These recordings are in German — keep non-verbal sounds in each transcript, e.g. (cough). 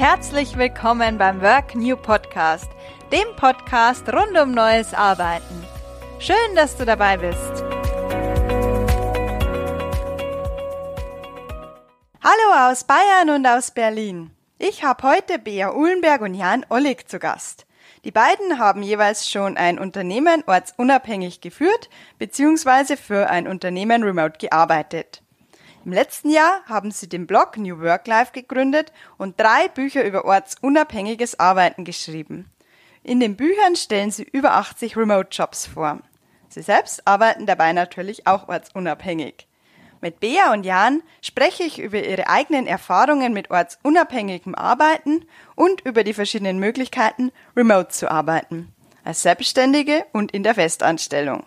herzlich willkommen beim Work New Podcast, dem Podcast rund um neues Arbeiten. Schön, dass du dabei bist. Hallo aus Bayern und aus Berlin. Ich habe heute Bea Uhlenberg und Jan Ollig zu Gast. Die beiden haben jeweils schon ein Unternehmen ortsunabhängig geführt bzw. für ein Unternehmen remote gearbeitet. Im letzten Jahr haben sie den Blog New Work Life gegründet und drei Bücher über ortsunabhängiges Arbeiten geschrieben. In den Büchern stellen sie über 80 Remote-Jobs vor. Sie selbst arbeiten dabei natürlich auch ortsunabhängig. Mit Bea und Jan spreche ich über ihre eigenen Erfahrungen mit ortsunabhängigem Arbeiten und über die verschiedenen Möglichkeiten, remote zu arbeiten, als Selbstständige und in der Festanstellung.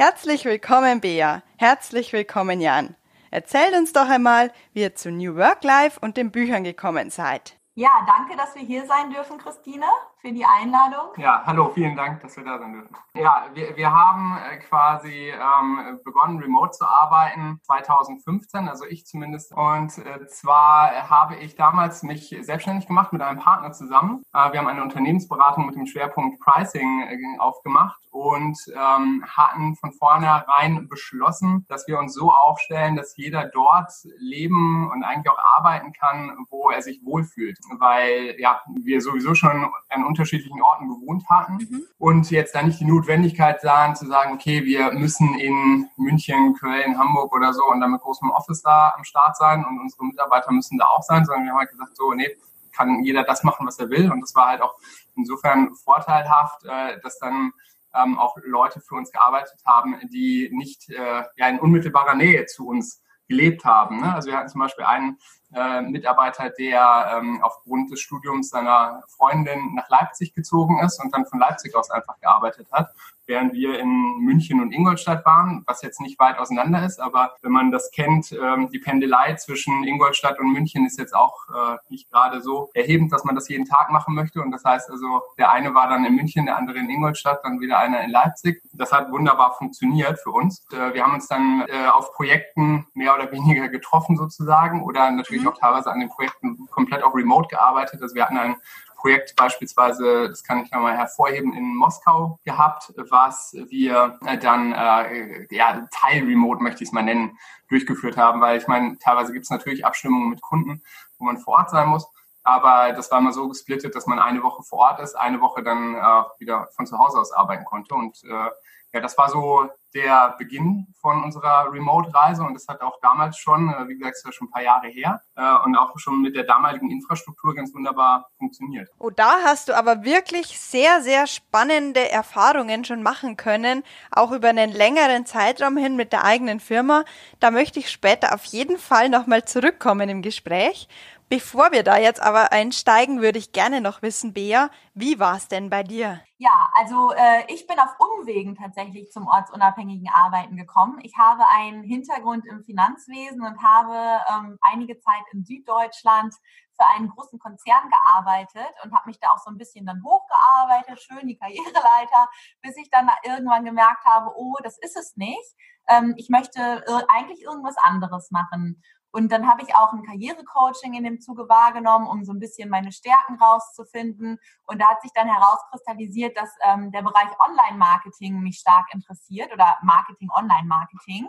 Herzlich willkommen, Bea. Herzlich willkommen, Jan. Erzählt uns doch einmal, wie ihr zu New Work Life und den Büchern gekommen seid. Ja, danke, dass wir hier sein dürfen, Christine, für die Einladung. Ja, hallo, vielen Dank, dass wir da sein dürfen. Ja, wir, wir haben äh, quasi ähm, begonnen, remote zu arbeiten 2015, also ich zumindest. Und äh, zwar habe ich damals mich selbstständig gemacht mit einem Partner zusammen. Äh, wir haben eine Unternehmensberatung mit dem Schwerpunkt Pricing äh, aufgemacht und ähm, hatten von vornherein beschlossen, dass wir uns so aufstellen, dass jeder dort leben und eigentlich auch arbeiten kann, wo er sich wohlfühlt weil ja, wir sowieso schon an unterschiedlichen Orten gewohnt hatten mhm. und jetzt da nicht die Notwendigkeit sahen zu sagen, okay, wir müssen in München, Köln, Hamburg oder so und dann mit großem Office da am Start sein und unsere Mitarbeiter müssen da auch sein, sondern wir haben halt gesagt, so, nee, kann jeder das machen, was er will und das war halt auch insofern vorteilhaft, äh, dass dann ähm, auch Leute für uns gearbeitet haben, die nicht äh, ja, in unmittelbarer Nähe zu uns gelebt haben. Ne? Also wir hatten zum Beispiel einen äh, Mitarbeiter, der ähm, aufgrund des Studiums seiner Freundin nach Leipzig gezogen ist und dann von Leipzig aus einfach gearbeitet hat während wir in München und Ingolstadt waren, was jetzt nicht weit auseinander ist, aber wenn man das kennt, ähm, die Pendelei zwischen Ingolstadt und München ist jetzt auch äh, nicht gerade so erhebend, dass man das jeden Tag machen möchte. Und das heißt also, der eine war dann in München, der andere in Ingolstadt, dann wieder einer in Leipzig. Das hat wunderbar funktioniert für uns. Äh, wir haben uns dann äh, auf Projekten mehr oder weniger getroffen sozusagen oder natürlich mhm. auch teilweise an den Projekten komplett auch remote gearbeitet. Also wir hatten ein Projekt beispielsweise, das kann ich nochmal hervorheben, in Moskau gehabt, was wir äh, dann äh, ja, Teil-Remote, möchte ich es mal nennen, durchgeführt haben, weil ich meine, teilweise gibt es natürlich Abstimmungen mit Kunden, wo man vor Ort sein muss. Aber das war mal so gesplittet, dass man eine Woche vor Ort ist, eine Woche dann äh, wieder von zu Hause aus arbeiten konnte. Und äh, ja, das war so der Beginn von unserer Remote-Reise und das hat auch damals schon, äh, wie gesagt, ist ja schon ein paar Jahre her äh, und auch schon mit der damaligen Infrastruktur ganz wunderbar funktioniert. Oh, da hast du aber wirklich sehr, sehr spannende Erfahrungen schon machen können, auch über einen längeren Zeitraum hin mit der eigenen Firma. Da möchte ich später auf jeden Fall nochmal zurückkommen im Gespräch. Bevor wir da jetzt aber einsteigen, würde ich gerne noch wissen, Bea, wie war es denn bei dir? Ja, also äh, ich bin auf Umwegen tatsächlich zum ortsunabhängigen Arbeiten gekommen. Ich habe einen Hintergrund im Finanzwesen und habe ähm, einige Zeit in Süddeutschland für einen großen Konzern gearbeitet und habe mich da auch so ein bisschen dann hochgearbeitet, schön die Karriereleiter, (laughs) bis ich dann irgendwann gemerkt habe, oh, das ist es nicht. Ähm, ich möchte eigentlich irgendwas anderes machen. Und dann habe ich auch ein Karrierecoaching in dem Zuge wahrgenommen, um so ein bisschen meine Stärken rauszufinden. Und da hat sich dann herauskristallisiert, dass ähm, der Bereich Online-Marketing mich stark interessiert oder Marketing, Online-Marketing.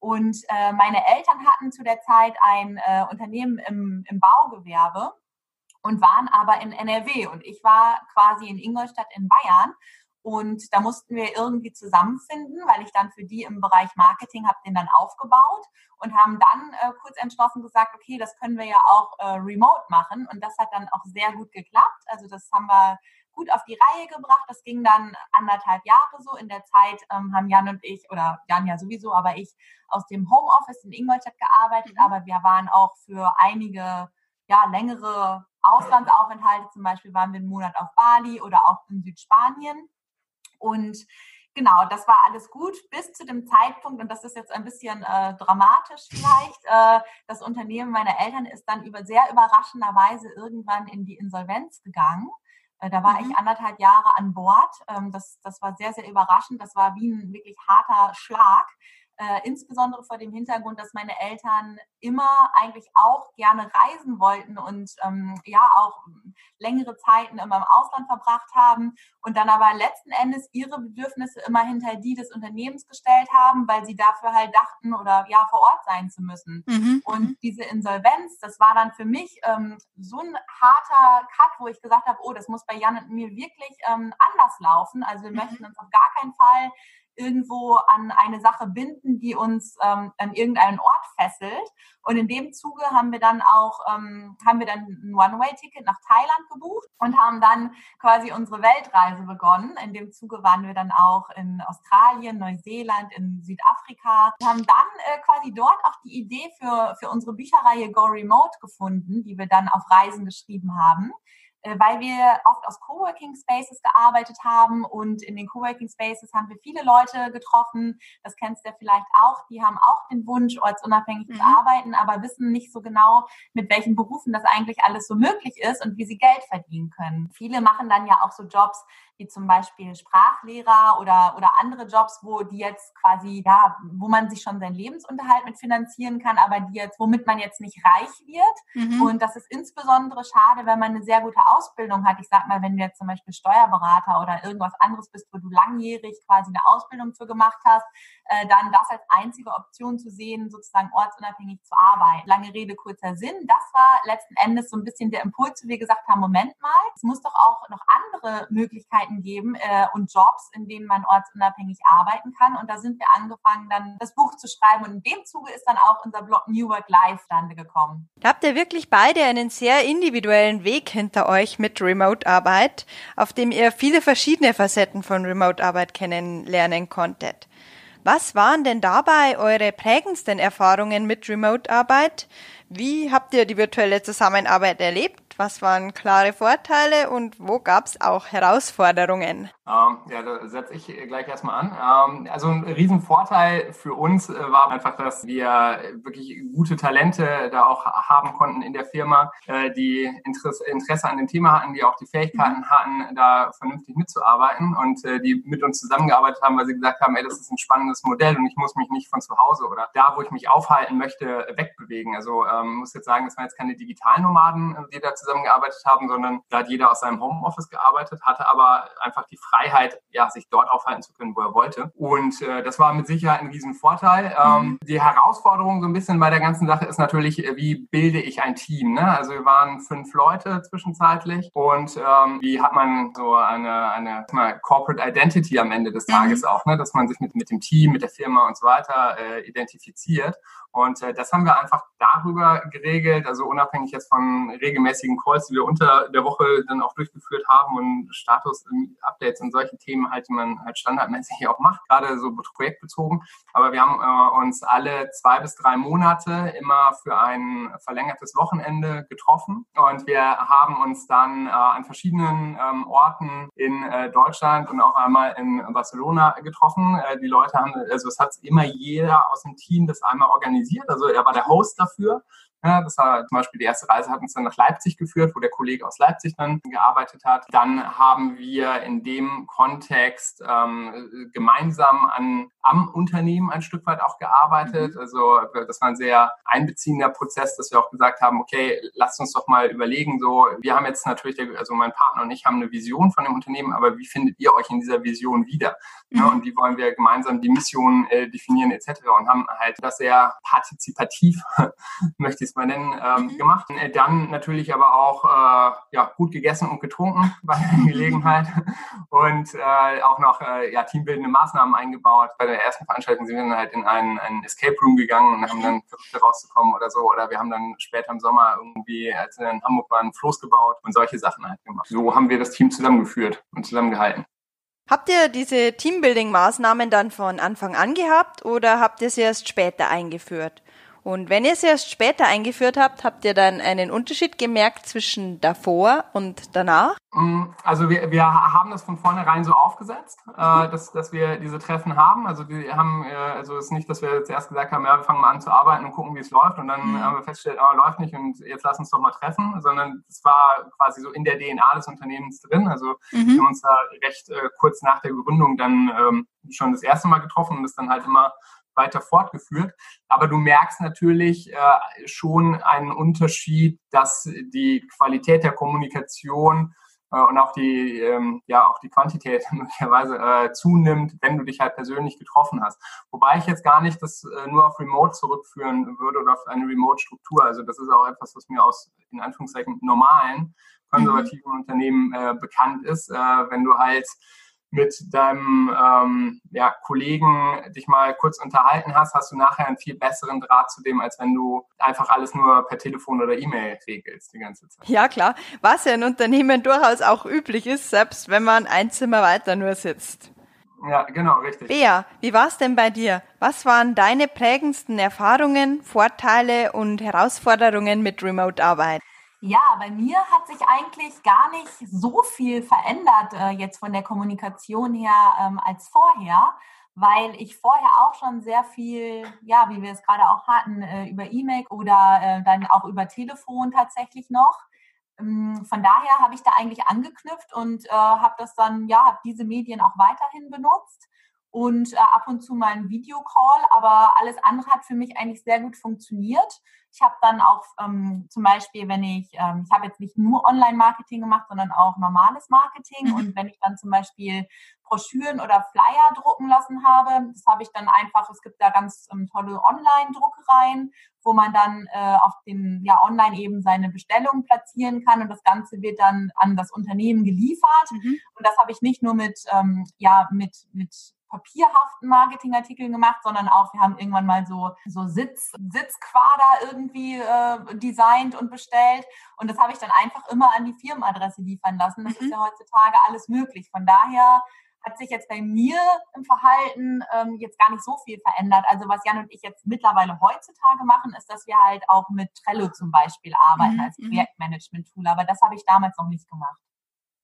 Und äh, meine Eltern hatten zu der Zeit ein äh, Unternehmen im, im Baugewerbe und waren aber in NRW. Und ich war quasi in Ingolstadt in Bayern. Und da mussten wir irgendwie zusammenfinden, weil ich dann für die im Bereich Marketing habe den dann aufgebaut und haben dann äh, kurz entschlossen gesagt, okay, das können wir ja auch äh, remote machen. Und das hat dann auch sehr gut geklappt. Also das haben wir gut auf die Reihe gebracht. Das ging dann anderthalb Jahre so. In der Zeit ähm, haben Jan und ich, oder Jan ja sowieso, aber ich aus dem Homeoffice in Ingolstadt gearbeitet. Mhm. Aber wir waren auch für einige ja, längere Auslandsaufenthalte, zum Beispiel waren wir einen Monat auf Bali oder auch in Südspanien. Und genau, das war alles gut bis zu dem Zeitpunkt, und das ist jetzt ein bisschen äh, dramatisch vielleicht, äh, das Unternehmen meiner Eltern ist dann über sehr überraschenderweise irgendwann in die Insolvenz gegangen. Äh, da war mhm. ich anderthalb Jahre an Bord. Ähm, das, das war sehr, sehr überraschend. Das war wie ein wirklich harter Schlag. Äh, insbesondere vor dem Hintergrund, dass meine Eltern immer eigentlich auch gerne reisen wollten und ähm, ja auch längere Zeiten immer im Ausland verbracht haben und dann aber letzten Endes ihre Bedürfnisse immer hinter die des Unternehmens gestellt haben, weil sie dafür halt dachten oder ja vor Ort sein zu müssen. Mhm. Und mhm. diese Insolvenz, das war dann für mich ähm, so ein harter Cut, wo ich gesagt habe, oh, das muss bei Jan und mir wirklich ähm, anders laufen. Also wir mhm. möchten uns auf gar keinen Fall irgendwo an eine Sache binden, die uns ähm, an irgendeinen Ort fesselt. Und in dem Zuge haben wir dann auch ähm, haben wir dann ein One-Way-Ticket nach Thailand gebucht und haben dann quasi unsere Weltreise begonnen. In dem Zuge waren wir dann auch in Australien, Neuseeland, in Südafrika. Wir haben dann äh, quasi dort auch die Idee für für unsere Bücherreihe Go Remote gefunden, die wir dann auf Reisen geschrieben haben. Äh, weil wir oft aus Coworking Spaces gearbeitet haben und in den Coworking Spaces haben wir viele Leute getroffen. Das kennst du ja vielleicht auch. Die haben auch den Wunsch, ortsunabhängig mhm. zu arbeiten, aber wissen nicht so genau, mit welchen Berufen das eigentlich alles so möglich ist und wie sie Geld verdienen können. Viele machen dann ja auch so Jobs, wie zum Beispiel Sprachlehrer oder, oder andere Jobs, wo die jetzt quasi, ja, wo man sich schon seinen Lebensunterhalt mit finanzieren kann, aber die jetzt, womit man jetzt nicht reich wird. Mhm. Und das ist insbesondere schade, wenn man eine sehr gute Ausbildung hat. Ich sag mal, wenn du jetzt zum Beispiel Steuerberater oder irgendwas anderes bist, wo du langjährig quasi eine Ausbildung für gemacht hast, äh, dann das als einzige Option zu sehen, sozusagen ortsunabhängig zu arbeiten. Lange Rede, kurzer Sinn. Das war letzten Endes so ein bisschen der Impuls, wo wir gesagt haben, Moment mal, es muss doch auch noch andere Möglichkeiten geben äh, und Jobs, in denen man ortsunabhängig arbeiten kann. Und da sind wir angefangen, dann das Buch zu schreiben. Und in dem Zuge ist dann auch unser Blog New Work Life stande gekommen. Da habt ihr wirklich beide einen sehr individuellen Weg hinter euch mit Remote-Arbeit, auf dem ihr viele verschiedene Facetten von Remote-Arbeit kennenlernen konntet. Was waren denn dabei eure prägendsten Erfahrungen mit Remote-Arbeit? Wie habt ihr die virtuelle Zusammenarbeit erlebt? Was waren klare Vorteile und wo gab es auch Herausforderungen? Ähm, ja, da setze ich gleich erstmal an. Ähm, also ein Riesenvorteil für uns äh, war einfach, dass wir wirklich gute Talente da auch haben konnten in der Firma, äh, die Interesse, Interesse an dem Thema hatten, die auch die Fähigkeiten mhm. hatten, da vernünftig mitzuarbeiten und äh, die mit uns zusammengearbeitet haben, weil sie gesagt haben, ey, das ist ein spannendes Modell und ich muss mich nicht von zu Hause oder da, wo ich mich aufhalten möchte, wegbewegen. Also ähm, muss jetzt sagen, das waren jetzt keine Digitalnomaden, die da zusammengearbeitet haben, sondern da hat jeder aus seinem Homeoffice gearbeitet, hatte aber einfach die Freiheit, ja, sich dort aufhalten zu können, wo er wollte. Und äh, das war mit Sicherheit ein Riesenvorteil. Ähm, mhm. Die Herausforderung so ein bisschen bei der ganzen Sache ist natürlich, äh, wie bilde ich ein Team? Ne? Also wir waren fünf Leute zwischenzeitlich und ähm, wie hat man so eine, eine mal Corporate Identity am Ende des. Tages mhm. auch, ne? dass man sich mit, mit dem Team, mit der Firma und so weiter äh, identifiziert. Und äh, das haben wir einfach darüber geregelt, also unabhängig jetzt von regelmäßigen Calls, die wir unter der Woche dann auch durchgeführt haben und Status-Updates und solche Themen halt, die man halt standardmäßig auch macht, gerade so projektbezogen. Aber wir haben äh, uns alle zwei bis drei Monate immer für ein verlängertes Wochenende getroffen und wir haben uns dann äh, an verschiedenen ähm, Orten in äh, Deutschland und auch einmal in Barcelona getroffen. Äh, die Leute haben, also es hat immer jeder aus dem Team das einmal organisiert, also er war der Host dafür ja, das war zum Beispiel die erste Reise hat uns dann nach Leipzig geführt, wo der Kollege aus Leipzig dann gearbeitet hat. Dann haben wir in dem Kontext ähm, gemeinsam an, am Unternehmen ein Stück weit auch gearbeitet. Mhm. Also das war ein sehr einbeziehender Prozess, dass wir auch gesagt haben, okay, lasst uns doch mal überlegen, so wir haben jetzt natürlich, also mein Partner und ich haben eine Vision von dem Unternehmen, aber wie findet ihr euch in dieser Vision wieder? Mhm. Ja, und wie wollen wir gemeinsam die Mission äh, definieren etc. Und haben halt das sehr partizipativ, (laughs) möchte ich es mal nennen, ähm, mhm. gemacht. Äh, dann natürlich aber auch äh, ja, gut gegessen und getrunken (laughs) bei der Gelegenheit und äh, auch noch äh, ja, teambildende Maßnahmen eingebaut. Bei der ersten Veranstaltung sind wir dann halt in einen, einen Escape Room gegangen und haben dann versucht rauszukommen oder so. Oder wir haben dann später im Sommer irgendwie, als wir in Hamburg waren, Floß gebaut und solche Sachen halt gemacht. So haben wir das Team zusammengeführt und zusammengehalten. Habt ihr diese Teambuilding-Maßnahmen dann von Anfang an gehabt oder habt ihr sie erst später eingeführt? Und wenn ihr es erst später eingeführt habt, habt ihr dann einen Unterschied gemerkt zwischen davor und danach? Mm, also wir, wir haben das von vornherein so aufgesetzt, äh, dass, dass wir diese Treffen haben. Also wir haben, äh, also es ist nicht, dass wir zuerst gesagt haben, ja, wir fangen mal an zu arbeiten und gucken, wie es läuft. Und dann mhm. haben wir festgestellt, oh, läuft nicht und jetzt lass uns doch mal treffen, sondern es war quasi so in der DNA des Unternehmens drin. Also mhm. wir haben uns da recht äh, kurz nach der Gründung dann ähm, schon das erste Mal getroffen und das dann halt immer weiter fortgeführt. Aber du merkst natürlich äh, schon einen Unterschied, dass die Qualität der Kommunikation äh, und auch die, ähm, ja, auch die Quantität (laughs) möglicherweise äh, zunimmt, wenn du dich halt persönlich getroffen hast. Wobei ich jetzt gar nicht das nur auf Remote zurückführen würde oder auf eine Remote-Struktur. Also das ist auch etwas, was mir aus, in Anführungszeichen, normalen konservativen mhm. Unternehmen äh, bekannt ist. Wenn du halt mit deinem ähm, ja, Kollegen dich mal kurz unterhalten hast, hast du nachher einen viel besseren Draht zu dem, als wenn du einfach alles nur per Telefon oder E-Mail regelst die ganze Zeit. Ja, klar. Was ja in Unternehmen durchaus auch üblich ist, selbst wenn man ein Zimmer weiter nur sitzt. Ja, genau, richtig. Bea, wie war es denn bei dir? Was waren deine prägendsten Erfahrungen, Vorteile und Herausforderungen mit Remote-Arbeit? Ja, bei mir hat sich eigentlich gar nicht so viel verändert äh, jetzt von der Kommunikation her ähm, als vorher, weil ich vorher auch schon sehr viel, ja, wie wir es gerade auch hatten, äh, über E-Mail oder äh, dann auch über Telefon tatsächlich noch. Ähm, von daher habe ich da eigentlich angeknüpft und äh, habe das dann, ja, habe diese Medien auch weiterhin benutzt und äh, ab und zu mal ein Videocall, aber alles andere hat für mich eigentlich sehr gut funktioniert. Ich habe dann auch ähm, zum Beispiel, wenn ich, ähm, ich habe jetzt nicht nur Online-Marketing gemacht, sondern auch normales Marketing. Mhm. Und wenn ich dann zum Beispiel Broschüren oder Flyer drucken lassen habe, das habe ich dann einfach, es gibt da ganz ähm, tolle Online-Druckereien, wo man dann äh, auf den, ja, online eben seine Bestellung platzieren kann und das Ganze wird dann an das Unternehmen geliefert. Mhm. Und das habe ich nicht nur mit, ähm, ja, mit, mit papierhaften Marketingartikeln gemacht, sondern auch, wir haben irgendwann mal so, so Sitz, Sitzquader irgendwie äh, designt und bestellt. Und das habe ich dann einfach immer an die Firmenadresse liefern lassen. Das mhm. ist ja heutzutage alles möglich. Von daher hat sich jetzt bei mir im Verhalten ähm, jetzt gar nicht so viel verändert. Also was Jan und ich jetzt mittlerweile heutzutage machen, ist, dass wir halt auch mit Trello zum Beispiel arbeiten mhm. als mhm. Projektmanagement-Tool. Aber das habe ich damals noch nicht gemacht.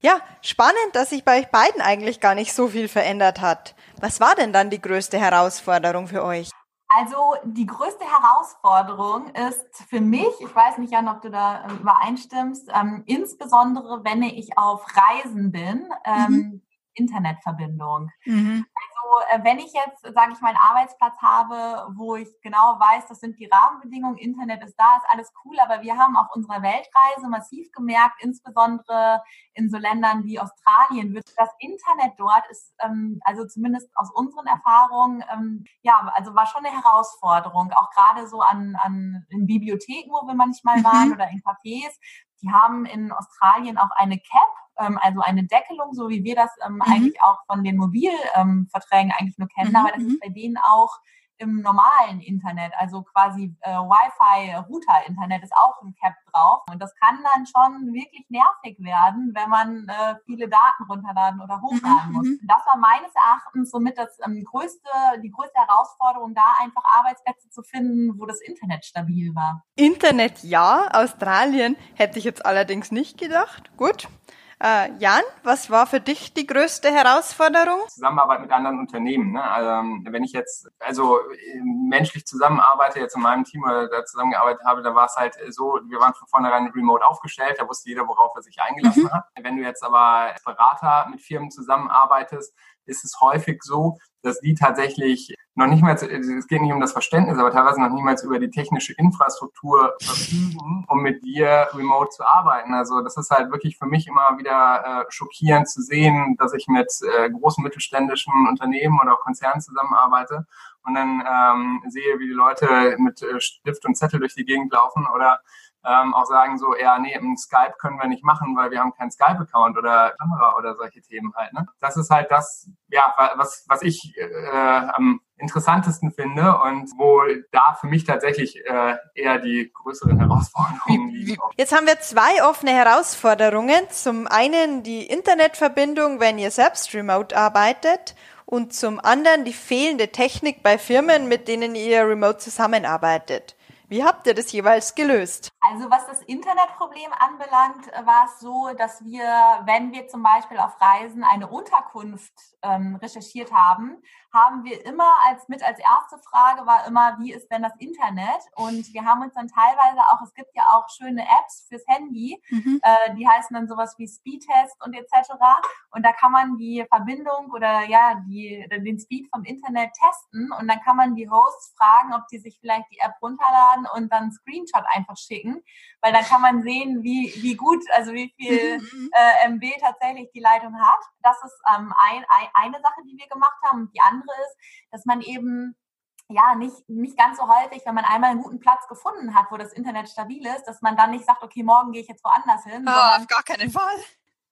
Ja, spannend, dass sich bei euch beiden eigentlich gar nicht so viel verändert hat. Was war denn dann die größte Herausforderung für euch? Also die größte Herausforderung ist für mich, ich weiß nicht, Jan, ob du da äh, übereinstimmst, ähm, insbesondere wenn ich auf Reisen bin, ähm, mhm. Internetverbindung. Mhm. Also äh, wenn ich jetzt, sage ich mal, einen Arbeitsplatz habe, wo ich genau weiß, das sind die Rahmenbedingungen, Internet ist da, ist alles cool, aber wir haben auf unserer Weltreise massiv gemerkt, insbesondere in so Ländern wie Australien, wird das Internet dort ist, ähm, also zumindest aus unseren Erfahrungen, ähm, ja, also war schon eine Herausforderung, auch gerade so an, an in Bibliotheken, wo wir manchmal waren mhm. oder in Cafés. Die haben in Australien auch eine Cap, ähm, also eine Deckelung, so wie wir das ähm, mhm. eigentlich auch von den Mobilverträgen eigentlich nur kennen, mhm. aber das ist mhm. bei denen auch im normalen Internet, also quasi äh, Wi-Fi-Router-Internet ist auch ein Cap drauf. Und das kann dann schon wirklich nervig werden, wenn man äh, viele Daten runterladen oder hochladen mhm. muss. Und das war meines Erachtens somit das ähm, größte, die größte Herausforderung, da einfach Arbeitsplätze zu finden, wo das Internet stabil war. Internet ja, Australien hätte ich jetzt allerdings nicht gedacht. Gut. Äh, Jan, was war für dich die größte Herausforderung? Zusammenarbeit mit anderen Unternehmen. Ne? Also, wenn ich jetzt also menschlich zusammenarbeite, jetzt in meinem Team oder da zusammengearbeitet habe, da war es halt so, wir waren von vornherein remote aufgestellt, da wusste jeder, worauf er sich eingelassen mhm. hat. Wenn du jetzt aber als Berater mit Firmen zusammenarbeitest, ist es häufig so, dass die tatsächlich noch nicht mal, es geht nicht um das Verständnis, aber teilweise noch niemals über die technische Infrastruktur verfügen, um mit dir remote zu arbeiten. Also das ist halt wirklich für mich immer wieder äh, schockierend zu sehen, dass ich mit äh, großen mittelständischen Unternehmen oder Konzernen zusammenarbeite und dann ähm, sehe, wie die Leute mit äh, Stift und Zettel durch die Gegend laufen oder ähm, auch sagen so, ja, nee, im Skype können wir nicht machen, weil wir haben keinen Skype-Account oder Kamera oder solche Themen halt. Ne? Das ist halt das, ja, was, was ich äh, am interessantesten finde und wo da für mich tatsächlich äh, eher die größeren Herausforderungen liegen. Jetzt haben wir zwei offene Herausforderungen. Zum einen die Internetverbindung, wenn ihr selbst remote arbeitet und zum anderen die fehlende Technik bei Firmen, mit denen ihr remote zusammenarbeitet. Wie habt ihr das jeweils gelöst? Also was das Internetproblem anbelangt, war es so, dass wir, wenn wir zum Beispiel auf Reisen eine Unterkunft ähm, recherchiert haben, haben wir immer als mit als erste Frage war immer, wie ist denn das Internet? Und wir haben uns dann teilweise auch, es gibt ja auch schöne Apps fürs Handy, mhm. äh, die heißen dann sowas wie Speedtest und etc. Und da kann man die Verbindung oder ja die den Speed vom Internet testen und dann kann man die Hosts fragen, ob die sich vielleicht die App runterladen und dann Screenshot einfach schicken, weil dann kann man sehen, wie wie gut, also wie viel mhm. äh, MB tatsächlich die Leitung hat. Das ist ähm, ein, ein, eine Sache, die wir gemacht haben. Und die andere ist, dass man eben ja, nicht, nicht ganz so häufig, wenn man einmal einen guten Platz gefunden hat, wo das Internet stabil ist, dass man dann nicht sagt, okay, morgen gehe ich jetzt woanders hin. Oh, auf gar keinen Fall.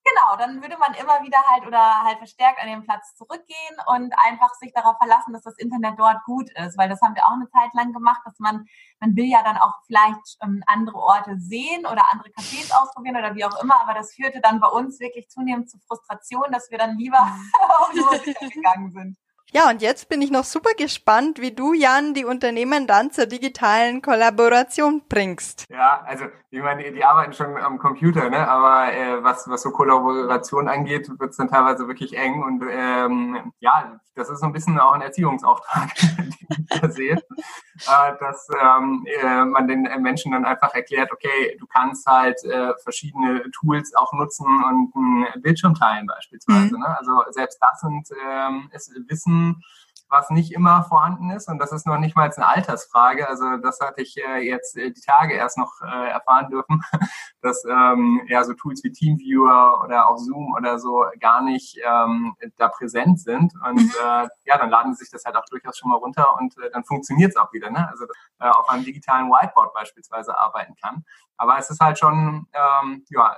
Genau, dann würde man immer wieder halt oder halt verstärkt an den Platz zurückgehen und einfach sich darauf verlassen, dass das Internet dort gut ist, weil das haben wir auch eine Zeit lang gemacht, dass man, man will ja dann auch vielleicht ähm, andere Orte sehen oder andere Cafés ausprobieren oder wie auch immer, aber das führte dann bei uns wirklich zunehmend zu Frustration, dass wir dann lieber (laughs) auf Nummer gegangen sind. Ja, und jetzt bin ich noch super gespannt, wie du, Jan, die Unternehmen dann zur digitalen Kollaboration bringst. Ja, also ich meine, die arbeiten schon am Computer, ne? aber äh, was, was so Kollaboration angeht, wird es dann teilweise wirklich eng. Und ähm, ja, das ist so ein bisschen auch ein Erziehungsauftrag, (laughs) den ich da sehe, äh, dass ähm, äh, man den Menschen dann einfach erklärt, okay, du kannst halt äh, verschiedene Tools auch nutzen und einen Bildschirm teilen beispielsweise. Mhm. Ne? Also selbst das sind ähm, ist Wissen, was nicht immer vorhanden ist. Und das ist noch nicht mal eine Altersfrage. Also das hatte ich äh, jetzt äh, die Tage erst noch äh, erfahren dürfen, (laughs) dass ähm, ja so Tools wie Teamviewer oder auch Zoom oder so gar nicht ähm, da präsent sind. Und mhm. ja, dann laden sie sich das halt auch durchaus schon mal runter und dann funktioniert es auch wieder. Ne? Also äh, auf einem digitalen Whiteboard beispielsweise arbeiten kann. Aber es ist halt schon ähm, ja,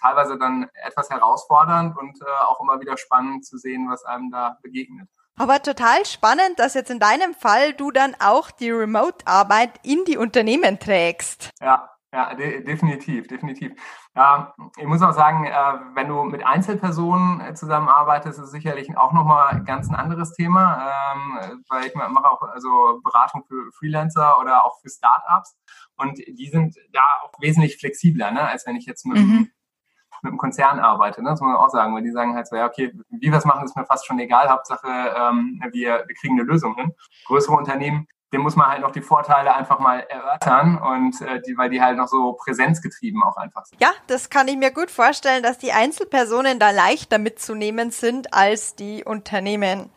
teilweise dann etwas herausfordernd und auch immer wieder spannend zu sehen, was einem da begegnet. Aber total spannend, dass jetzt in deinem Fall du dann auch die Remote-Arbeit in die Unternehmen trägst. Ja, ja, de definitiv, definitiv. Ja, ich muss auch sagen, äh, wenn du mit Einzelpersonen äh, zusammenarbeitest, ist es sicherlich auch nochmal ganz ein anderes Thema, ähm, weil ich mache auch also Beratung für Freelancer oder auch für Startups und die sind da auch wesentlich flexibler, ne, als wenn ich jetzt mit, mhm mit einem Konzern arbeite. Ne? Das muss man auch sagen, weil die sagen halt so, ja, okay, wie wir es machen, ist mir fast schon egal. Hauptsache, ähm, wir, wir kriegen eine Lösung hin. Größere Unternehmen, dem muss man halt noch die Vorteile einfach mal erörtern und äh, die, weil die halt noch so präsenzgetrieben auch einfach sind. Ja, das kann ich mir gut vorstellen, dass die Einzelpersonen da leichter mitzunehmen sind als die Unternehmen.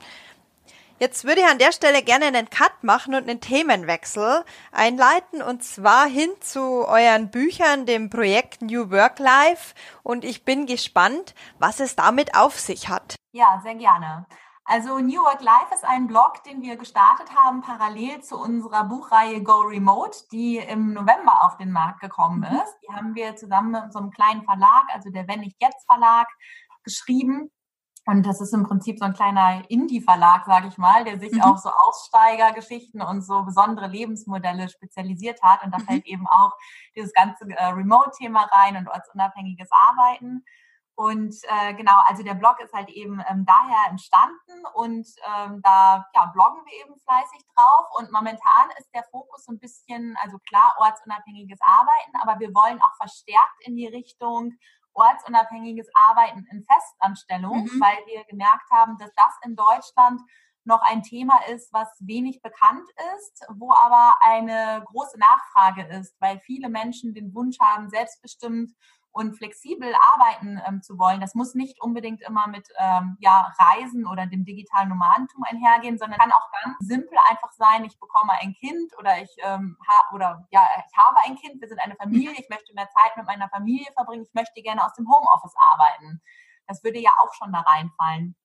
Jetzt würde ich an der Stelle gerne einen Cut machen und einen Themenwechsel einleiten und zwar hin zu euren Büchern, dem Projekt New Work Life und ich bin gespannt, was es damit auf sich hat. Ja, sehr gerne. Also New Work Life ist ein Blog, den wir gestartet haben, parallel zu unserer Buchreihe Go Remote, die im November auf den Markt gekommen mhm. ist. Die haben wir zusammen mit einem kleinen Verlag, also der Wenn nicht jetzt Verlag, geschrieben. Und das ist im Prinzip so ein kleiner Indie-Verlag, sage ich mal, der sich mhm. auf so Aussteigergeschichten und so besondere Lebensmodelle spezialisiert hat. Und da mhm. fällt eben auch dieses ganze äh, Remote-Thema rein und ortsunabhängiges Arbeiten. Und äh, genau, also der Blog ist halt eben ähm, daher entstanden und ähm, da ja, bloggen wir eben fleißig drauf. Und momentan ist der Fokus so ein bisschen, also klar, ortsunabhängiges Arbeiten, aber wir wollen auch verstärkt in die Richtung ortsunabhängiges Arbeiten in Festanstellung, mhm. weil wir gemerkt haben, dass das in Deutschland noch ein Thema ist, was wenig bekannt ist, wo aber eine große Nachfrage ist, weil viele Menschen den Wunsch haben, selbstbestimmt und flexibel arbeiten ähm, zu wollen. Das muss nicht unbedingt immer mit ähm, ja, Reisen oder dem digitalen Nomadentum einhergehen, sondern kann auch ganz simpel einfach sein, ich bekomme ein Kind oder ich ähm, ha oder ja, ich habe ein Kind, wir sind eine Familie, ich möchte mehr Zeit mit meiner Familie verbringen, ich möchte gerne aus dem Homeoffice arbeiten. Das würde ja auch schon da reinfallen.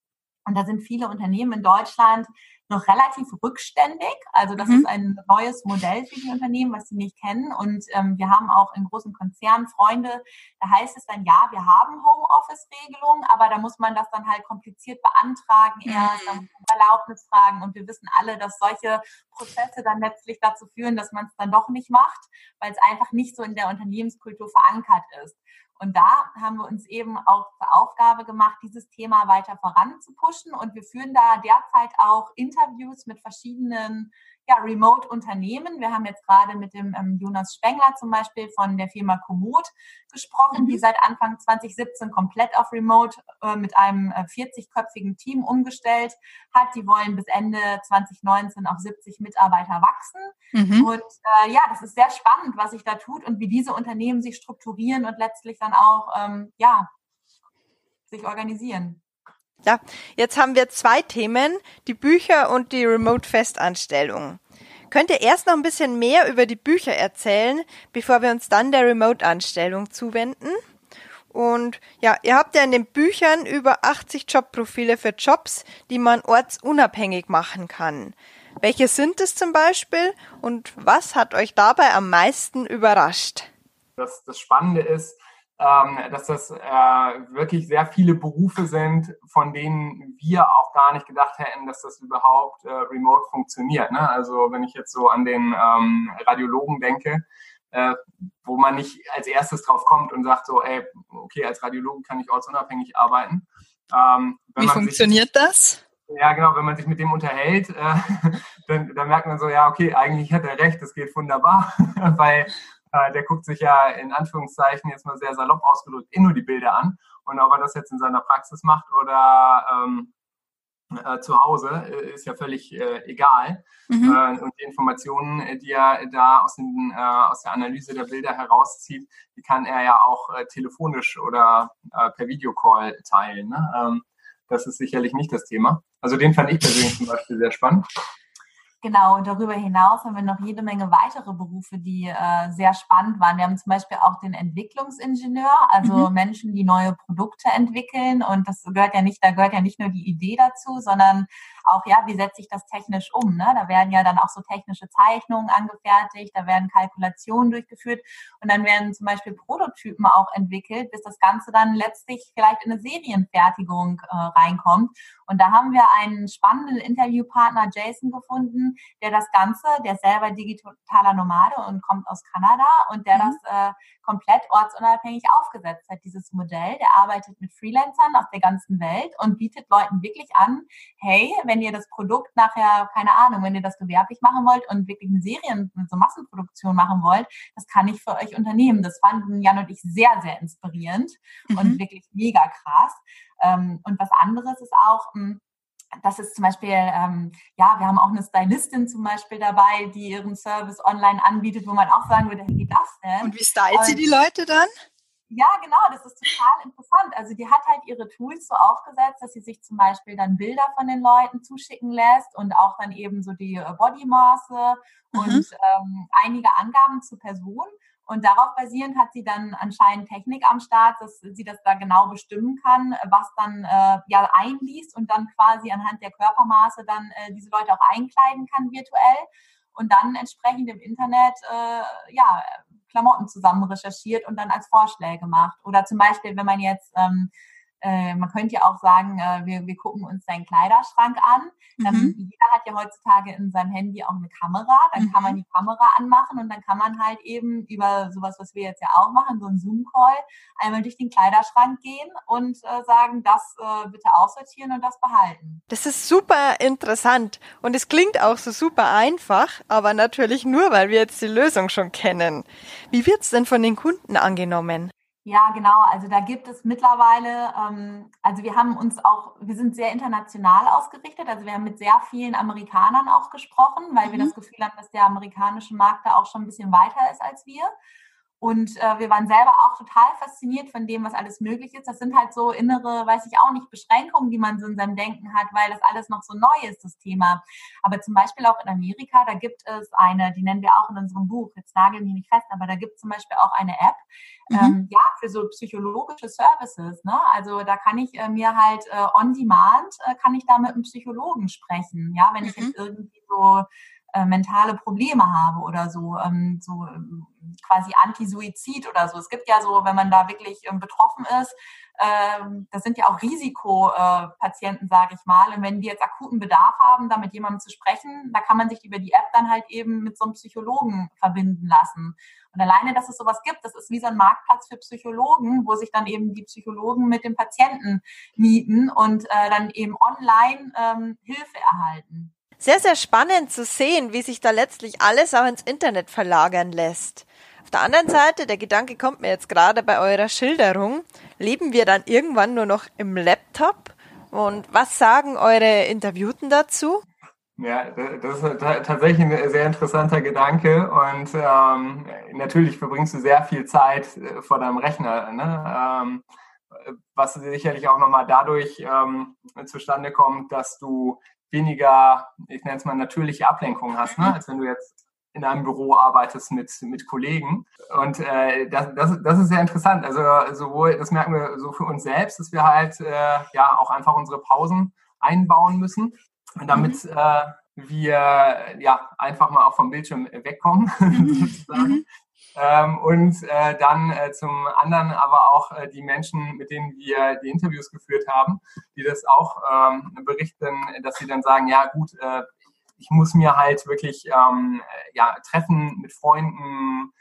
Und da sind viele Unternehmen in Deutschland, noch relativ rückständig. Also das mhm. ist ein neues Modell für die Unternehmen, was sie nicht kennen. Und ähm, wir haben auch in großen Konzernen Freunde, da heißt es dann, ja, wir haben Homeoffice-Regelungen, aber da muss man das dann halt kompliziert beantragen mhm. erst, dann muss man Erlaubnis fragen. Und wir wissen alle, dass solche Prozesse dann letztlich dazu führen, dass man es dann doch nicht macht, weil es einfach nicht so in der Unternehmenskultur verankert ist. Und da haben wir uns eben auch zur Aufgabe gemacht, dieses Thema weiter voranzupushen. Und wir führen da derzeit auch Interviews mit verschiedenen ja, Remote-Unternehmen. Wir haben jetzt gerade mit dem ähm, Jonas Spengler zum Beispiel von der Firma Komoot gesprochen, mhm. die seit Anfang 2017 komplett auf Remote äh, mit einem äh, 40-köpfigen Team umgestellt hat. Die wollen bis Ende 2019 auf 70 Mitarbeiter wachsen. Mhm. Und äh, ja, das ist sehr spannend, was sich da tut und wie diese Unternehmen sich strukturieren und letztlich dann auch ähm, ja, sich organisieren. Ja, jetzt haben wir zwei Themen, die Bücher und die Remote-Festanstellung. Könnt ihr erst noch ein bisschen mehr über die Bücher erzählen, bevor wir uns dann der Remote-Anstellung zuwenden? Und ja, ihr habt ja in den Büchern über 80 Jobprofile für Jobs, die man ortsunabhängig machen kann. Welche sind es zum Beispiel und was hat euch dabei am meisten überrascht? Das, das Spannende ist, ähm, dass das äh, wirklich sehr viele Berufe sind, von denen wir auch gar nicht gedacht hätten, dass das überhaupt äh, remote funktioniert. Ne? Also wenn ich jetzt so an den ähm, Radiologen denke, äh, wo man nicht als erstes drauf kommt und sagt so, ey, okay, als Radiologe kann ich ortsunabhängig arbeiten. Ähm, Wie funktioniert sich, das? Ja, genau, wenn man sich mit dem unterhält, äh, (laughs) dann, dann merkt man so, ja, okay, eigentlich hat er recht, das geht wunderbar, (laughs) weil der guckt sich ja in Anführungszeichen jetzt mal sehr salopp ausgedrückt eh nur die Bilder an. Und ob er das jetzt in seiner Praxis macht oder ähm, äh, zu Hause, äh, ist ja völlig äh, egal. Mhm. Äh, und die Informationen, die er da aus, den, äh, aus der Analyse der Bilder herauszieht, die kann er ja auch telefonisch oder per Videocall teilen. Ne? Ähm, das ist sicherlich nicht das Thema. Also den fand ich persönlich zum Beispiel sehr spannend. Genau, und darüber hinaus haben wir noch jede Menge weitere Berufe, die äh, sehr spannend waren. Wir haben zum Beispiel auch den Entwicklungsingenieur, also mhm. Menschen, die neue Produkte entwickeln. Und das gehört ja nicht, da gehört ja nicht nur die Idee dazu, sondern auch, ja, wie setze ich das technisch um? Ne? Da werden ja dann auch so technische Zeichnungen angefertigt, da werden Kalkulationen durchgeführt und dann werden zum Beispiel Prototypen auch entwickelt, bis das Ganze dann letztlich vielleicht in eine Serienfertigung äh, reinkommt. Und da haben wir einen spannenden Interviewpartner, Jason, gefunden, der das Ganze, der ist selber digitaler Nomade und kommt aus Kanada und der mhm. das äh, komplett ortsunabhängig aufgesetzt hat, dieses Modell. Der arbeitet mit Freelancern aus der ganzen Welt und bietet Leuten wirklich an, hey, wenn ihr das Produkt nachher, keine Ahnung, wenn ihr das gewerblich machen wollt und wirklich eine Serien, so Massenproduktion machen wollt, das kann ich für euch unternehmen. Das fanden Jan und ich sehr, sehr inspirierend mhm. und wirklich mega krass. Ähm, und was anderes ist auch, hm, das ist zum Beispiel, ähm, ja, wir haben auch eine Stylistin zum Beispiel dabei, die ihren Service online anbietet, wo man auch sagen würde, wie geht das denn? Und wie stylt und, sie die Leute dann? Ja, genau, das ist total interessant. Also die hat halt ihre Tools so aufgesetzt, dass sie sich zum Beispiel dann Bilder von den Leuten zuschicken lässt und auch dann eben so die äh, Bodymaße mhm. und ähm, einige Angaben zur Person. Und darauf basierend hat sie dann anscheinend Technik am Start, dass sie das da genau bestimmen kann, was dann äh, ja einliest und dann quasi anhand der Körpermaße dann äh, diese Leute auch einkleiden kann virtuell und dann entsprechend im Internet äh, ja Klamotten zusammen recherchiert und dann als Vorschläge macht. Oder zum Beispiel, wenn man jetzt ähm, äh, man könnte ja auch sagen, äh, wir, wir gucken uns deinen Kleiderschrank an. Mhm. jeder hat ja heutzutage in seinem Handy auch eine Kamera. Dann mhm. kann man mhm. die Kamera anmachen und dann kann man halt eben über sowas, was wir jetzt ja auch machen, so einen Zoom-Call, einmal durch den Kleiderschrank gehen und äh, sagen, das äh, bitte aussortieren und das behalten. Das ist super interessant und es klingt auch so super einfach, aber natürlich nur, weil wir jetzt die Lösung schon kennen. Wie wird es denn von den Kunden angenommen? Ja, genau. Also da gibt es mittlerweile, ähm, also wir haben uns auch, wir sind sehr international ausgerichtet. Also wir haben mit sehr vielen Amerikanern auch gesprochen, weil mhm. wir das Gefühl haben, dass der amerikanische Markt da auch schon ein bisschen weiter ist als wir. Und äh, wir waren selber auch total fasziniert von dem, was alles möglich ist. Das sind halt so innere, weiß ich auch nicht, Beschränkungen, die man so in seinem Denken hat, weil das alles noch so neu ist, das Thema. Aber zum Beispiel auch in Amerika, da gibt es eine, die nennen wir auch in unserem Buch, jetzt nageln wir nicht fest, aber da gibt es zum Beispiel auch eine App, mhm. ähm, ja, für so psychologische Services. Ne? Also da kann ich äh, mir halt äh, on demand, äh, kann ich da mit einem Psychologen sprechen. Ja, wenn ich mhm. jetzt irgendwie so äh, mentale Probleme habe oder so, ähm, so ähm, quasi Anti-Suizid oder so. Es gibt ja so, wenn man da wirklich ähm, betroffen ist, ähm, das sind ja auch Risikopatienten, äh, sage ich mal. Und wenn die jetzt akuten Bedarf haben, da mit jemandem zu sprechen, da kann man sich über die App dann halt eben mit so einem Psychologen verbinden lassen. Und alleine, dass es sowas gibt, das ist wie so ein Marktplatz für Psychologen, wo sich dann eben die Psychologen mit dem Patienten mieten und äh, dann eben online ähm, Hilfe erhalten. Sehr, sehr spannend zu sehen, wie sich da letztlich alles auch ins Internet verlagern lässt. Auf der anderen Seite, der Gedanke kommt mir jetzt gerade bei eurer Schilderung, leben wir dann irgendwann nur noch im Laptop? Und was sagen eure Interviewten dazu? Ja, das ist tatsächlich ein sehr interessanter Gedanke und ähm, natürlich verbringst du sehr viel Zeit äh, vor deinem Rechner, ne? ähm, was sicherlich auch nochmal dadurch ähm, zustande kommt, dass du weniger, ich nenne es mal natürliche Ablenkung hast, ne? als wenn du jetzt in einem Büro arbeitest mit, mit Kollegen. Und äh, das, das, das ist sehr interessant. Also sowohl, das merken wir so für uns selbst, dass wir halt äh, ja auch einfach unsere Pausen einbauen müssen damit mhm. äh, wir ja einfach mal auch vom Bildschirm wegkommen, (laughs) mhm. sozusagen. Mhm. Ähm, und äh, dann äh, zum anderen aber auch äh, die Menschen, mit denen wir die Interviews geführt haben, die das auch ähm, berichten, dass sie dann sagen, ja gut, äh, ich muss mir halt wirklich ähm, ja, treffen mit Freunden,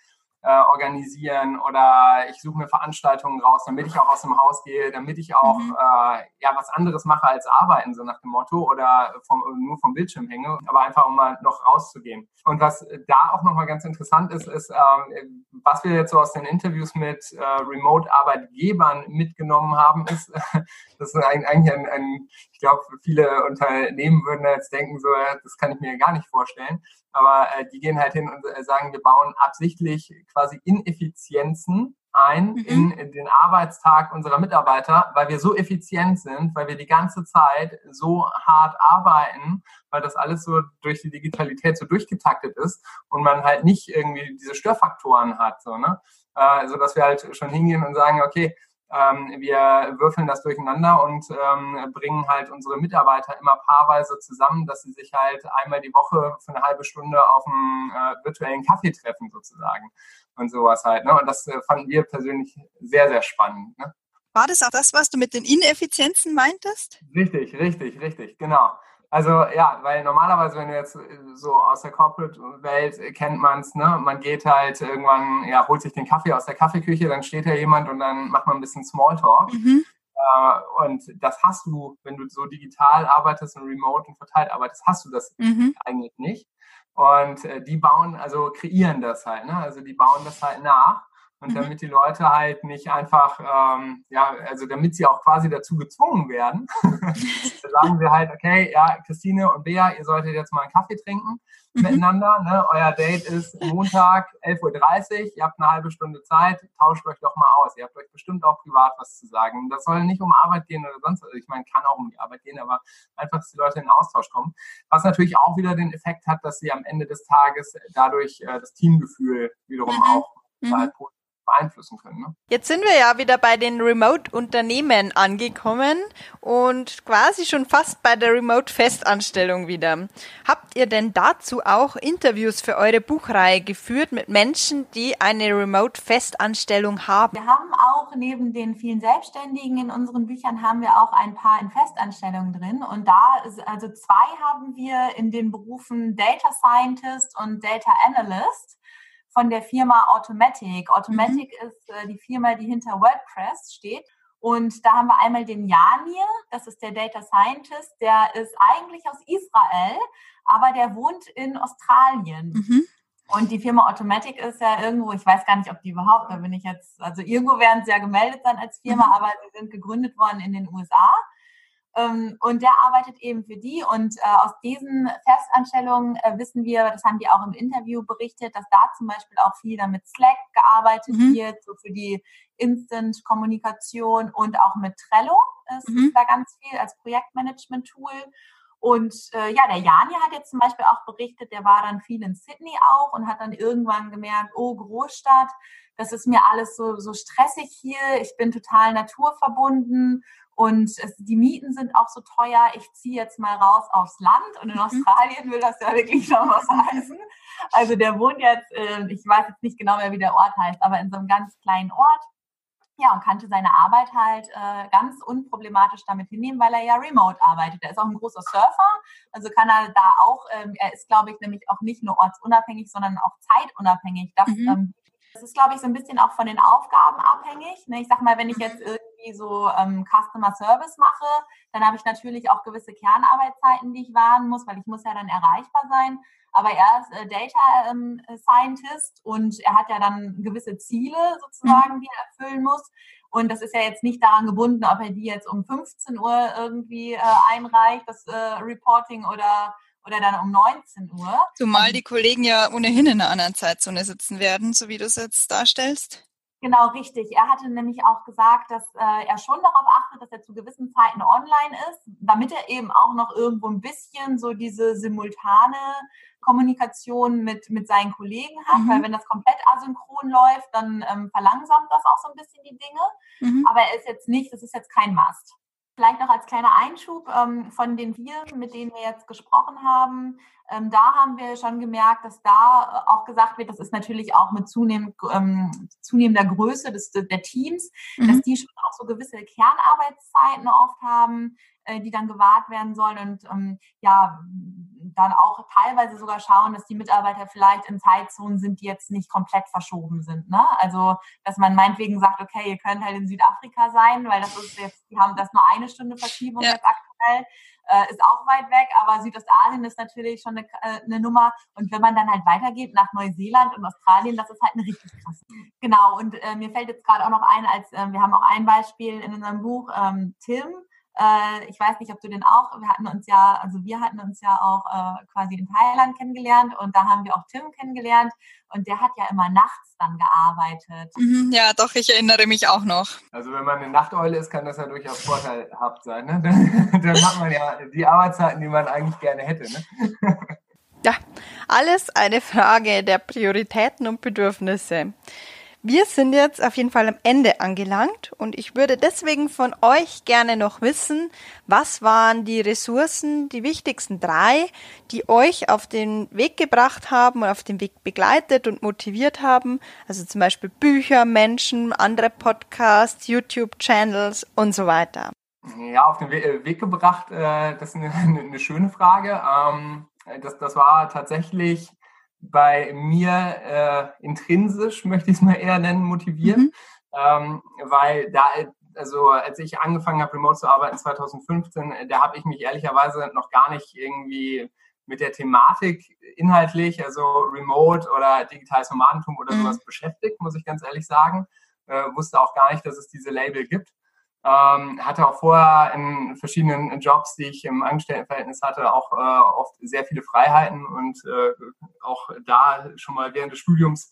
äh, organisieren oder ich suche mir Veranstaltungen raus, damit ich auch aus dem Haus gehe, damit ich auch mhm. äh, ja was anderes mache als arbeiten, so nach dem Motto, oder vom, nur vom Bildschirm hänge, aber einfach um mal noch rauszugehen. Und was da auch nochmal ganz interessant ist, ist, äh, was wir jetzt so aus den Interviews mit äh, Remote-Arbeitgebern mitgenommen haben, ist, (laughs) das ist eigentlich ein, ein ich glaube, viele Unternehmen würden jetzt denken, so, das kann ich mir gar nicht vorstellen. Aber äh, die gehen halt hin und äh, sagen, wir bauen absichtlich quasi Ineffizienzen ein mhm. in, in, den Arbeitstag unserer Mitarbeiter, weil wir so effizient sind, weil wir die ganze Zeit so hart arbeiten, weil das alles so durch die Digitalität so durchgetaktet ist und man halt nicht irgendwie diese Störfaktoren hat, so, ne? Äh, so dass wir halt schon hingehen und sagen, okay, ähm, wir würfeln das durcheinander und ähm, bringen halt unsere Mitarbeiter immer paarweise zusammen, dass sie sich halt einmal die Woche für eine halbe Stunde auf einem äh, virtuellen Kaffee treffen sozusagen und sowas halt. Ne? Und das äh, fanden wir persönlich sehr, sehr spannend. Ne? War das auch das, was du mit den Ineffizienzen meintest? Richtig, richtig, richtig, genau. Also ja, weil normalerweise, wenn du jetzt äh, so aus der Corporate-Welt äh, kennt man es, ne? Man geht halt irgendwann, ja, holt sich den Kaffee aus der Kaffeeküche, dann steht da jemand und dann macht man ein bisschen Smalltalk. Mhm. Äh, und das hast du, wenn du so digital arbeitest und remote und verteilt arbeitest, hast du das mhm. eigentlich nicht. Und äh, die bauen, also kreieren das halt, ne? Also die bauen das halt nach. Und mhm. damit die Leute halt nicht einfach, ähm, ja, also damit sie auch quasi dazu gezwungen werden, (laughs) (laughs) sagen wir halt, okay, ja, Christine und Bea, ihr solltet jetzt mal einen Kaffee trinken mhm. miteinander. Ne? Euer Date ist Montag 11.30 Uhr, ihr habt eine halbe Stunde Zeit, tauscht euch doch mal aus. Ihr habt euch bestimmt auch privat was zu sagen. Das soll nicht um Arbeit gehen oder sonst was. Also ich meine, kann auch um die Arbeit gehen, aber einfach, dass die Leute in den Austausch kommen. Was natürlich auch wieder den Effekt hat, dass sie am Ende des Tages dadurch äh, das Teamgefühl wiederum mhm. auch mhm beeinflussen können. Ne? Jetzt sind wir ja wieder bei den Remote-Unternehmen angekommen und quasi schon fast bei der Remote-Festanstellung wieder. Habt ihr denn dazu auch Interviews für eure Buchreihe geführt mit Menschen, die eine Remote-Festanstellung haben? Wir haben auch neben den vielen Selbstständigen in unseren Büchern haben wir auch ein paar in Festanstellungen drin und da also zwei haben wir in den Berufen Data Scientist und Data Analyst von der Firma Automatic. Automatic mhm. ist äh, die Firma, die hinter WordPress steht. Und da haben wir einmal den Janir, das ist der Data Scientist, der ist eigentlich aus Israel, aber der wohnt in Australien. Mhm. Und die Firma Automatic ist ja irgendwo, ich weiß gar nicht, ob die überhaupt, da bin ich jetzt, also irgendwo werden sie ja gemeldet sein als Firma, mhm. aber sie sind gegründet worden in den USA. Ähm, und der arbeitet eben für die. Und äh, aus diesen Festanstellungen äh, wissen wir, das haben die auch im Interview berichtet, dass da zum Beispiel auch viel damit Slack gearbeitet mhm. wird, so für die Instant-Kommunikation und auch mit Trello ist mhm. da ganz viel als Projektmanagement-Tool. Und äh, ja, der Jani hat jetzt zum Beispiel auch berichtet, der war dann viel in Sydney auch und hat dann irgendwann gemerkt, oh, Großstadt, das ist mir alles so, so stressig hier, ich bin total naturverbunden und es, die Mieten sind auch so teuer. Ich ziehe jetzt mal raus aufs Land. Und in mhm. Australien will das ja wirklich noch was (laughs) heißen. Also der wohnt jetzt, äh, ich weiß jetzt nicht genau mehr, wie der Ort heißt, aber in so einem ganz kleinen Ort. Ja, und kannte seine Arbeit halt äh, ganz unproblematisch damit hinnehmen, weil er ja remote arbeitet. Er ist auch ein großer Surfer, also kann er da auch, ähm, er ist, glaube ich, nämlich auch nicht nur ortsunabhängig, sondern auch zeitunabhängig. Das mhm. ähm, das ist, glaube ich, so ein bisschen auch von den Aufgaben abhängig. Ne? Ich sag mal, wenn ich jetzt irgendwie irgendwie so ähm, Customer Service mache, dann habe ich natürlich auch gewisse Kernarbeitszeiten, die ich wahren muss, weil ich muss ja dann erreichbar sein. Aber er ist äh, Data ähm, Scientist und er hat ja dann gewisse Ziele sozusagen, mhm. die er erfüllen muss. Und das ist ja jetzt nicht daran gebunden, ob er die jetzt um 15 Uhr irgendwie äh, einreicht, das äh, Reporting oder oder dann um 19 Uhr. Zumal die Kollegen ja ohnehin in einer anderen Zeitzone sitzen werden, so wie du es jetzt darstellst. Genau, richtig. Er hatte nämlich auch gesagt, dass äh, er schon darauf achtet, dass er zu gewissen Zeiten online ist, damit er eben auch noch irgendwo ein bisschen so diese simultane Kommunikation mit, mit seinen Kollegen hat, mhm. weil wenn das komplett asynchron läuft, dann ähm, verlangsamt das auch so ein bisschen die Dinge. Mhm. Aber er ist jetzt nicht, das ist jetzt kein Must. Vielleicht noch als kleiner Einschub ähm, von den Viren, mit denen wir jetzt gesprochen haben. Ähm, da haben wir schon gemerkt, dass da äh, auch gesagt wird, das ist natürlich auch mit zunehmend, ähm, zunehmender Größe des, der Teams, mhm. dass die schon auch so gewisse Kernarbeitszeiten oft haben, äh, die dann gewahrt werden sollen und ähm, ja, dann auch teilweise sogar schauen, dass die Mitarbeiter vielleicht in Zeitzonen sind, die jetzt nicht komplett verschoben sind. Ne? Also, dass man meinetwegen sagt, okay, ihr könnt halt in Südafrika sein, weil das ist jetzt, die haben das nur eine Stunde Verschiebung ja. jetzt aktuell, äh, ist auch weit weg, aber Südostasien ist natürlich schon eine, äh, eine Nummer. Und wenn man dann halt weitergeht nach Neuseeland und Australien, das ist halt eine richtig krasse. Genau, und äh, mir fällt jetzt gerade auch noch ein, als äh, wir haben auch ein Beispiel in unserem Buch, ähm, Tim, äh, ich weiß nicht, ob du den auch, wir hatten uns ja, also wir hatten uns ja auch äh, quasi in Thailand kennengelernt und da haben wir auch Tim kennengelernt und der hat ja immer nachts dann gearbeitet. Mhm, ja, doch, ich erinnere mich auch noch. Also wenn man eine Nachteule ist, kann das ja durchaus vorteilhaft sein. Ne? (laughs) Dann hat man ja die Arbeitszeiten, die man eigentlich gerne hätte. Ne? Ja, alles eine Frage der Prioritäten und Bedürfnisse. Wir sind jetzt auf jeden Fall am Ende angelangt und ich würde deswegen von euch gerne noch wissen, was waren die Ressourcen, die wichtigsten drei, die euch auf den Weg gebracht haben und auf den Weg begleitet und motiviert haben. Also zum Beispiel Bücher, Menschen, andere Podcasts, YouTube-Channels und so weiter. Ja, auf den äh, Weg gebracht, äh, das ist (laughs) eine, schöne Frage. Ähm, das, das war tatsächlich bei mir äh, intrinsisch, möchte ich es mal eher nennen, motivieren, mhm. ähm, weil da, also als ich angefangen habe, remote zu arbeiten 2015, da habe ich mich ehrlicherweise noch gar nicht irgendwie mit der Thematik inhaltlich, also Remote oder digitales Nomadentum oder mhm. sowas beschäftigt, muss ich ganz ehrlich sagen. Äh, wusste auch gar nicht, dass es diese Label gibt. Ähm, hatte auch vorher in verschiedenen Jobs, die ich im Angestelltenverhältnis hatte, auch äh, oft sehr viele Freiheiten und äh, auch da schon mal während des Studiums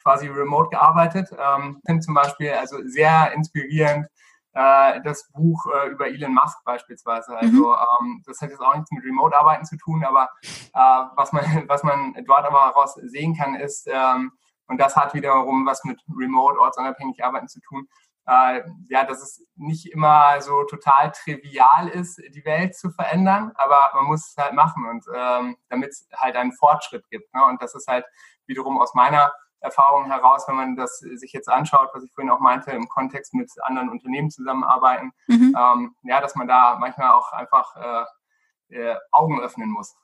quasi remote gearbeitet. Ähm, finde zum Beispiel also sehr inspirierend äh, das Buch äh, über Elon Musk beispielsweise. Mhm. Also ähm, das hat jetzt auch nichts mit Remote-Arbeiten zu tun, aber äh, was man (laughs) was man dort aber heraus sehen kann, ist ähm, und das hat wiederum was mit Remote, ortsunabhängig Arbeiten zu tun, äh, ja, dass es nicht immer so total trivial ist, die Welt zu verändern, aber man muss es halt machen und ähm, damit es halt einen Fortschritt gibt. Ne? Und das ist halt wiederum aus meiner Erfahrung heraus, wenn man das sich jetzt anschaut, was ich vorhin auch meinte, im Kontext mit anderen Unternehmen zusammenarbeiten, mhm. ähm, ja, dass man da manchmal auch einfach äh, äh, Augen öffnen muss.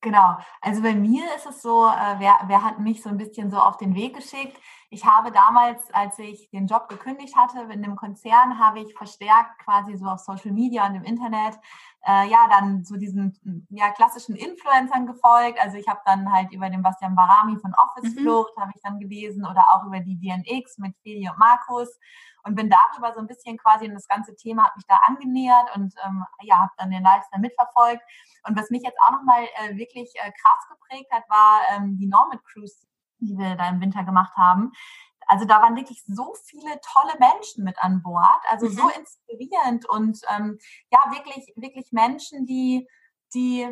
Genau. Also bei mir ist es so, äh, wer, wer hat mich so ein bisschen so auf den Weg geschickt? Ich habe damals, als ich den Job gekündigt hatte in einem Konzern, habe ich verstärkt quasi so auf Social Media und im Internet äh, ja dann so diesen ja, klassischen Influencern gefolgt. Also ich habe dann halt über den Bastian Barami von Office mhm. Flucht habe ich dann gelesen oder auch über die DNX mit Feli und Markus und bin darüber so ein bisschen quasi in das ganze Thema hat mich da angenähert und ähm, ja habe dann den Lifestyle mitverfolgt. Und was mich jetzt auch nochmal äh, wirklich äh, krass geprägt hat, war ähm, die Norman Cruise, die wir da im Winter gemacht haben. Also da waren wirklich so viele tolle Menschen mit an Bord, also mhm. so inspirierend und ähm, ja, wirklich, wirklich Menschen, die, die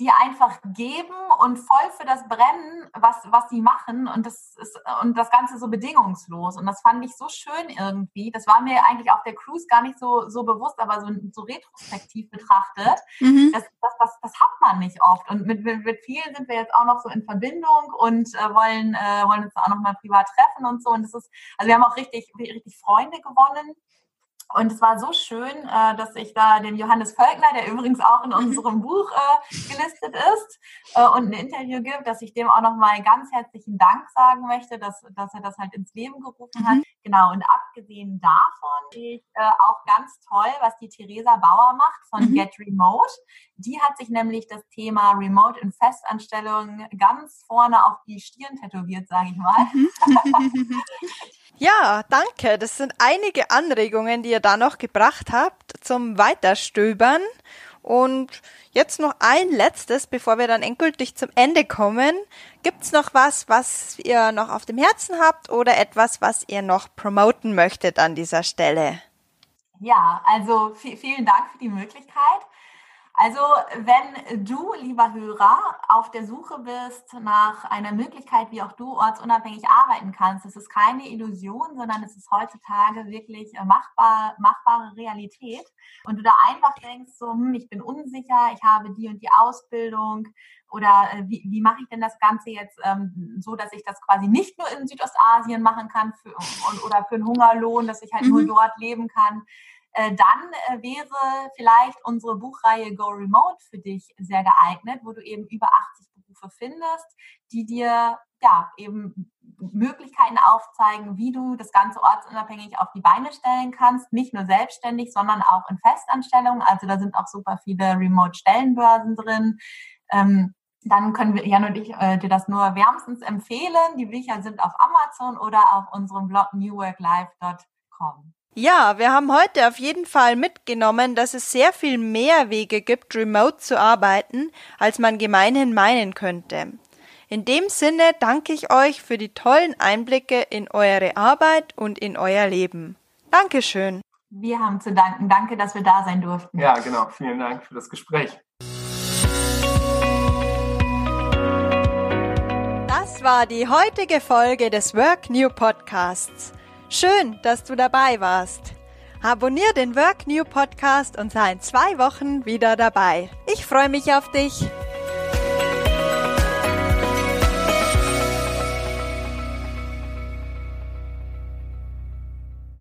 die einfach geben und voll für das brennen, was, was sie machen und das ist, und das Ganze so bedingungslos. Und das fand ich so schön irgendwie. Das war mir eigentlich auf der Cruise gar nicht so, so bewusst, aber so, so retrospektiv betrachtet. Mhm. Das, das, das, das hat man nicht oft. Und mit, mit, mit vielen sind wir jetzt auch noch so in Verbindung und äh, wollen, äh, wollen uns auch noch mal privat treffen und so. Und das ist, also wir haben auch richtig, richtig Freunde gewonnen Und es war so schön, äh, dass ich da den Johannes Völkner, der übrigens auch in mhm. unserem Buch äh, gelistet ist äh, und ein Interview gibt, dass ich dem auch nochmal ganz herzlichen Dank sagen möchte, dass, dass er das halt ins Leben gerufen hat. Mhm. Genau, und abgesehen davon ich äh, auch ganz toll, was die Theresa Bauer macht von mhm. Get Remote. Die hat sich nämlich das Thema Remote in Festanstellungen ganz vorne auf die Stirn tätowiert, sage ich mal. (laughs) (laughs) Ja, danke. Das sind einige Anregungen, die ihr da noch gebracht habt zum Weiterstöbern. Und jetzt noch ein letztes, bevor wir dann endgültig zum Ende kommen. Gibt's noch was, was ihr noch auf dem Herzen habt oder etwas, was ihr noch promoten möchtet an dieser Stelle? Ja, also vielen Dank für die Möglichkeit. Also wenn du, lieber Hörer, auf der Suche bist nach einer Möglichkeit, wie auch du ortsunabhängig arbeiten kannst, das ist keine Illusion, sondern es ist heutzutage wirklich äh, machbar, machbare Realität. Und du da einfach denkst, so, hm, ich bin unsicher, ich habe die und die Ausbildung oder äh, wie, wie mache ich denn das Ganze jetzt ähm, so, dass ich das quasi nicht nur in Südostasien machen kann für, oder für einen Hungerlohn, dass ich halt mhm. nur dort leben kann, dann äh, wäre vielleicht unsere Buchreihe Go Remote für dich sehr geeignet, wo du eben über 80 Berufe findest, die dir ja eben Möglichkeiten aufzeigen, wie du das Ganze ortsunabhängig auf die Beine stellen kannst, nicht nur selbstständig, sondern auch in Festanstellungen. Also da sind auch super viele Remote-Stellenbörsen drin. Ähm, dann können wir Jan und ich äh, dir das nur wärmstens empfehlen. Die Bücher sind auf Amazon oder auf unserem Blog newworklife.com. Ja, wir haben heute auf jeden Fall mitgenommen, dass es sehr viel mehr Wege gibt, remote zu arbeiten, als man gemeinhin meinen könnte. In dem Sinne danke ich euch für die tollen Einblicke in eure Arbeit und in euer Leben. Dankeschön. Wir haben zu danken. Danke, dass wir da sein durften. Ja, genau. Vielen Dank für das Gespräch. Das war die heutige Folge des Work New Podcasts. Schön, dass du dabei warst. Abonnier den Work New Podcast und sei in zwei Wochen wieder dabei. Ich freue mich auf dich.